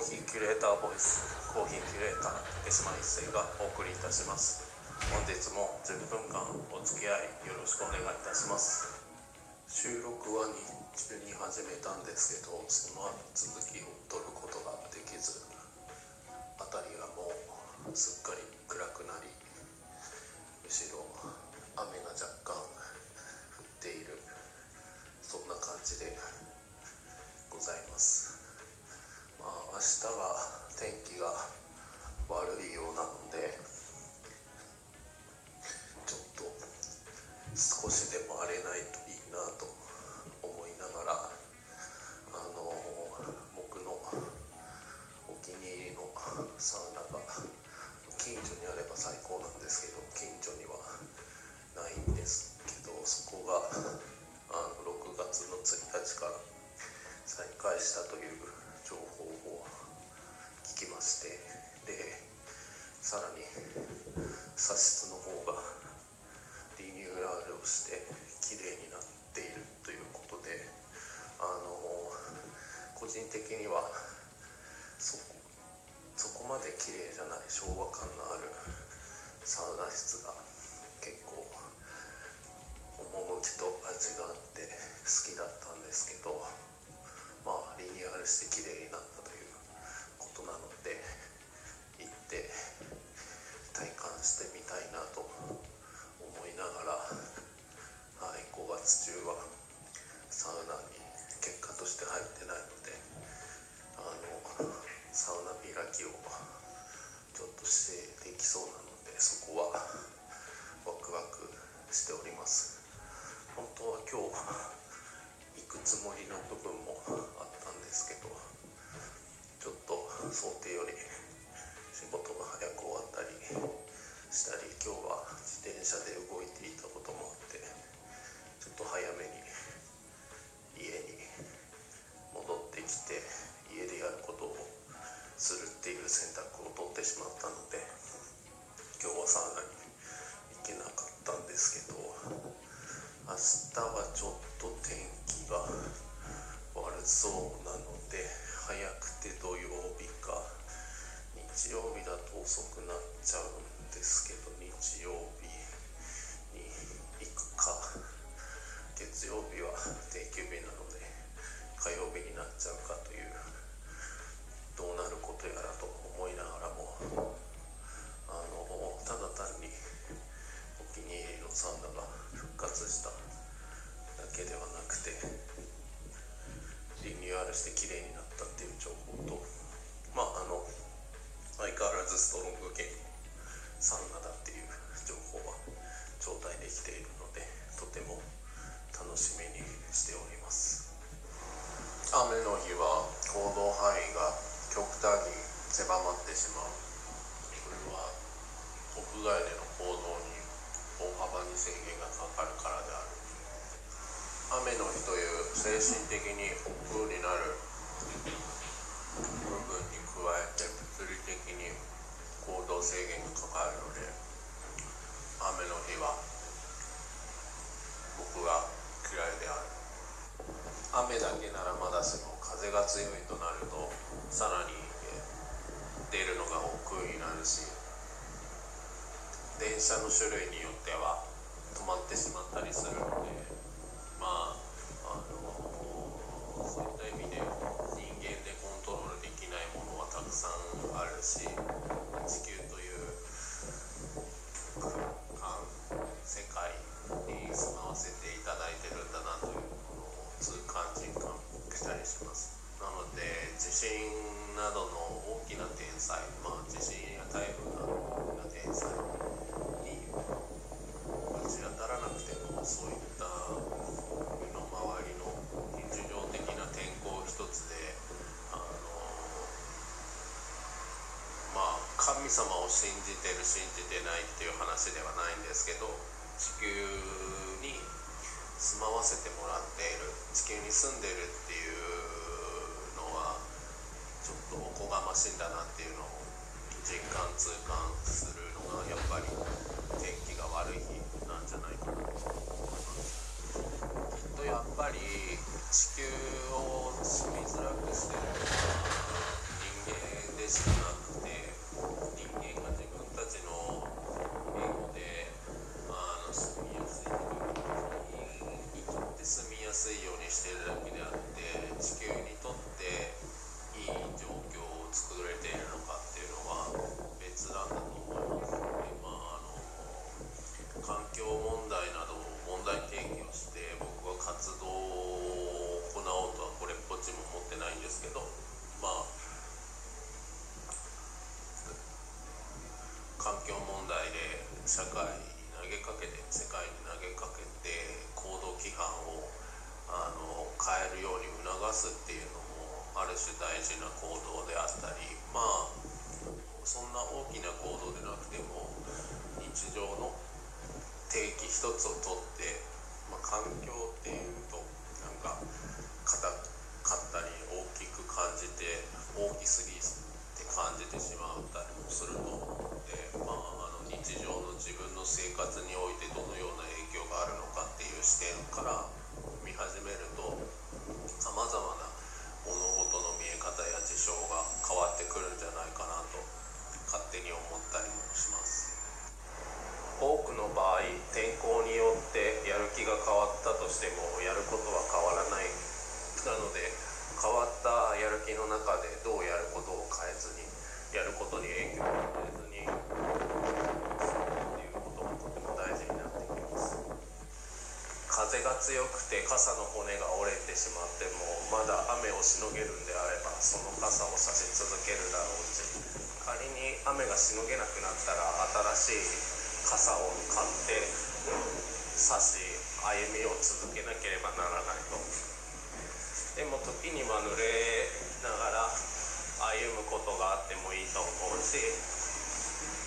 コーヒーキュレーターボイスコーヒーキュレーター手島一世がお送りいたします。本日も10分間お付き合いよろしくお願いいたします。収録は日中に始めたんですけどその続きを取ることができず辺りがもうすっかり暗くなり後ろ雨が若干降っているそんな感じでございます。まあ明日は天気が悪いようなのでちょっと少しでも荒れないといいなと思いながらあの僕のお気に入りのサウナが近所にあれば最高なんですけど的にはそこまで綺麗じゃない昭和感のあるサウナ室が結構趣と味があって好きだったんですけどまあリニューアルして綺麗になったということなので行って体感してみたいなと思いながら、はい、5月中は開きをちょっとしてできそうなのでそこはワクワクしております。本当は今日行くつもりの部分もあったんですけどちょっと想定より仕事が早く終わったりしたり今日は自転車で動いはちょっと天気が悪そうなので早くて土曜日か日曜日だと遅くなっちゃうんですけど日曜日に行くか月曜日は定休日なので火曜日になっちゃうかずストロング系のサウナだっていう情報は頂戴できているのでとても楽しみにしております。雨の日は行動範囲が極端に狭まってしまう。それは屋外での行動に大幅に制限がかかるからである。雨の日という精神的に億劫になる部分に加えて物理的に行動制限がかかるので雨の日は僕が嫌いである。雨だけならまだしも風が強いとなるとさらに出るのが億劫になるし電車の種類によっては止まってしまったりするのでまああのそういった意味で人間でコントロールできないものはたくさんあるし地球という空間世界に住まわせていただいてるんだなというものを痛感実感したりしますなので地震などの大きな天災まあ地震や台風などの大きな天災に立ち当たらなくてもそういった身の回りの日常的な天候一つであのまあ神様を信じてる信じてないっていうではないんですけど地球に住まわせてもらっている地球に住んでるっていうのはちょっとおこがましいんだなっていうのを実感痛感するのがやっぱり天気が悪い日なんじゃないかなと思います。きっとやっぱり地球を住みづらくしてるのは人間でしたな社会に投げかけて世界に投げかけて行動規範をあの変えるように促すっていうのもある種大事な行動であったりまあそんな大きな行動でなくても日常の定期一つをとって、まあ、環境っていうやる気の中でどうやることを変えずにやることに影響を与えずにっていうこともとても大事になってきます風が強くて傘の骨が折れてしまってもまだ雨をしのげるんであればその傘を差し続けるだろうし仮に雨がしのげなくなったら新しい傘を買って差し歩みを続けなければならないと。でも時には濡れながら歩むことがあってもいいと思うし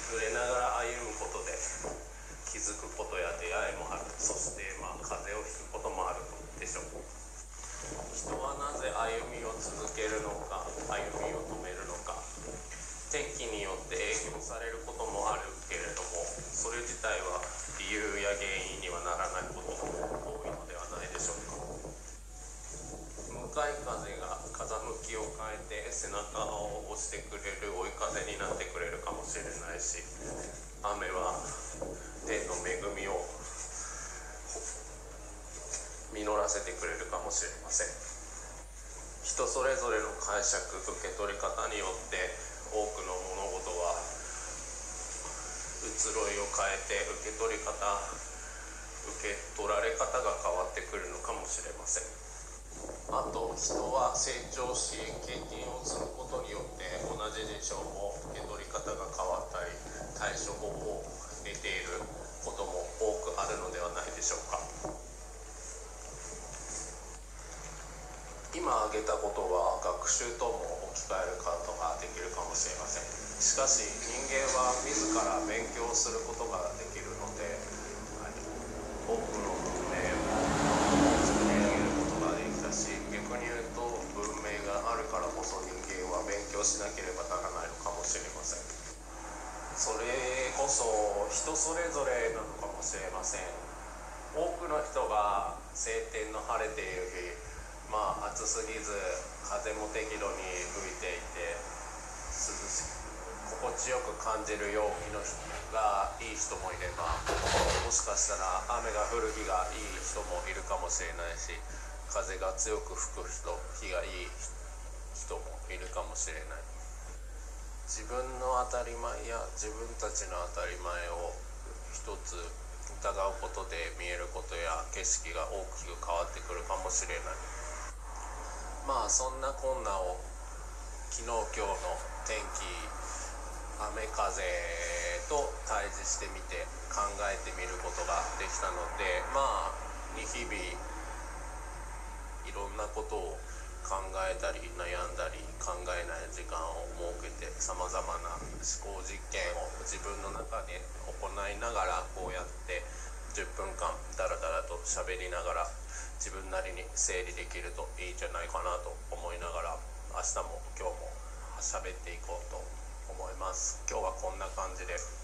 濡れながら歩むことで気づくことや出会いもある。そしてまあ風邪をひくこともあるでしょう。人はなぜ歩みを続けるのか歩みを止めるのか天気によって影響されることもあるけれどもそれ自体は理由や原因にはならないことも多いのではないでしょうか向かい風が風向きを変えて背中を押してくれる追い風になってくれるかもしれないし雨は天の恵みを実らせてくれるかもしれません。人それぞれの解釈受け取り方によって多くの物事は移ろいを変えて受け取り方受け取られ方が変わってくるのかもしれません。あと人は成長し経験を積むことによって同じ事象も受け取り方が変わったり対処法を得ていることも多くあるのではないでしょうか。今挙げたことは学習とも置き換えることができるかもしれません。しかし人間は自ら勉強することができるので、はい、多くの文明を作り上げることができたし逆に言うと文明があるからこそ人間は勉強しなければならないのかもしれませんそれこそ人それぞれなのかもしれません多くの人が晴天の晴れている日まあ暑すぎず風も適度に吹いていて涼しく心地よく感じる陽気の人がいい人もいればもしかしたら雨が降る日がいい人もいるかもしれないし風が強く吹く人日がいい人もいるかもしれない。自分の当たり前や自分たちの当たり前を一つ疑うことで見えることや景色が大きく変わってくるかもしれない。まあそんなこんなを昨日今日の天気雨風と対峙してみて考えてみることができたのでまあ日々いろんなことを考えたり悩んだり考えない時間を設けてさまざまな思考実験を自分の中で行いながらこうやって10分間ダラダラと喋りながら自分なりに整理できるといいんじゃないかなと思いながら明日も今日も喋っていこうと思います。今日はこんな感じで。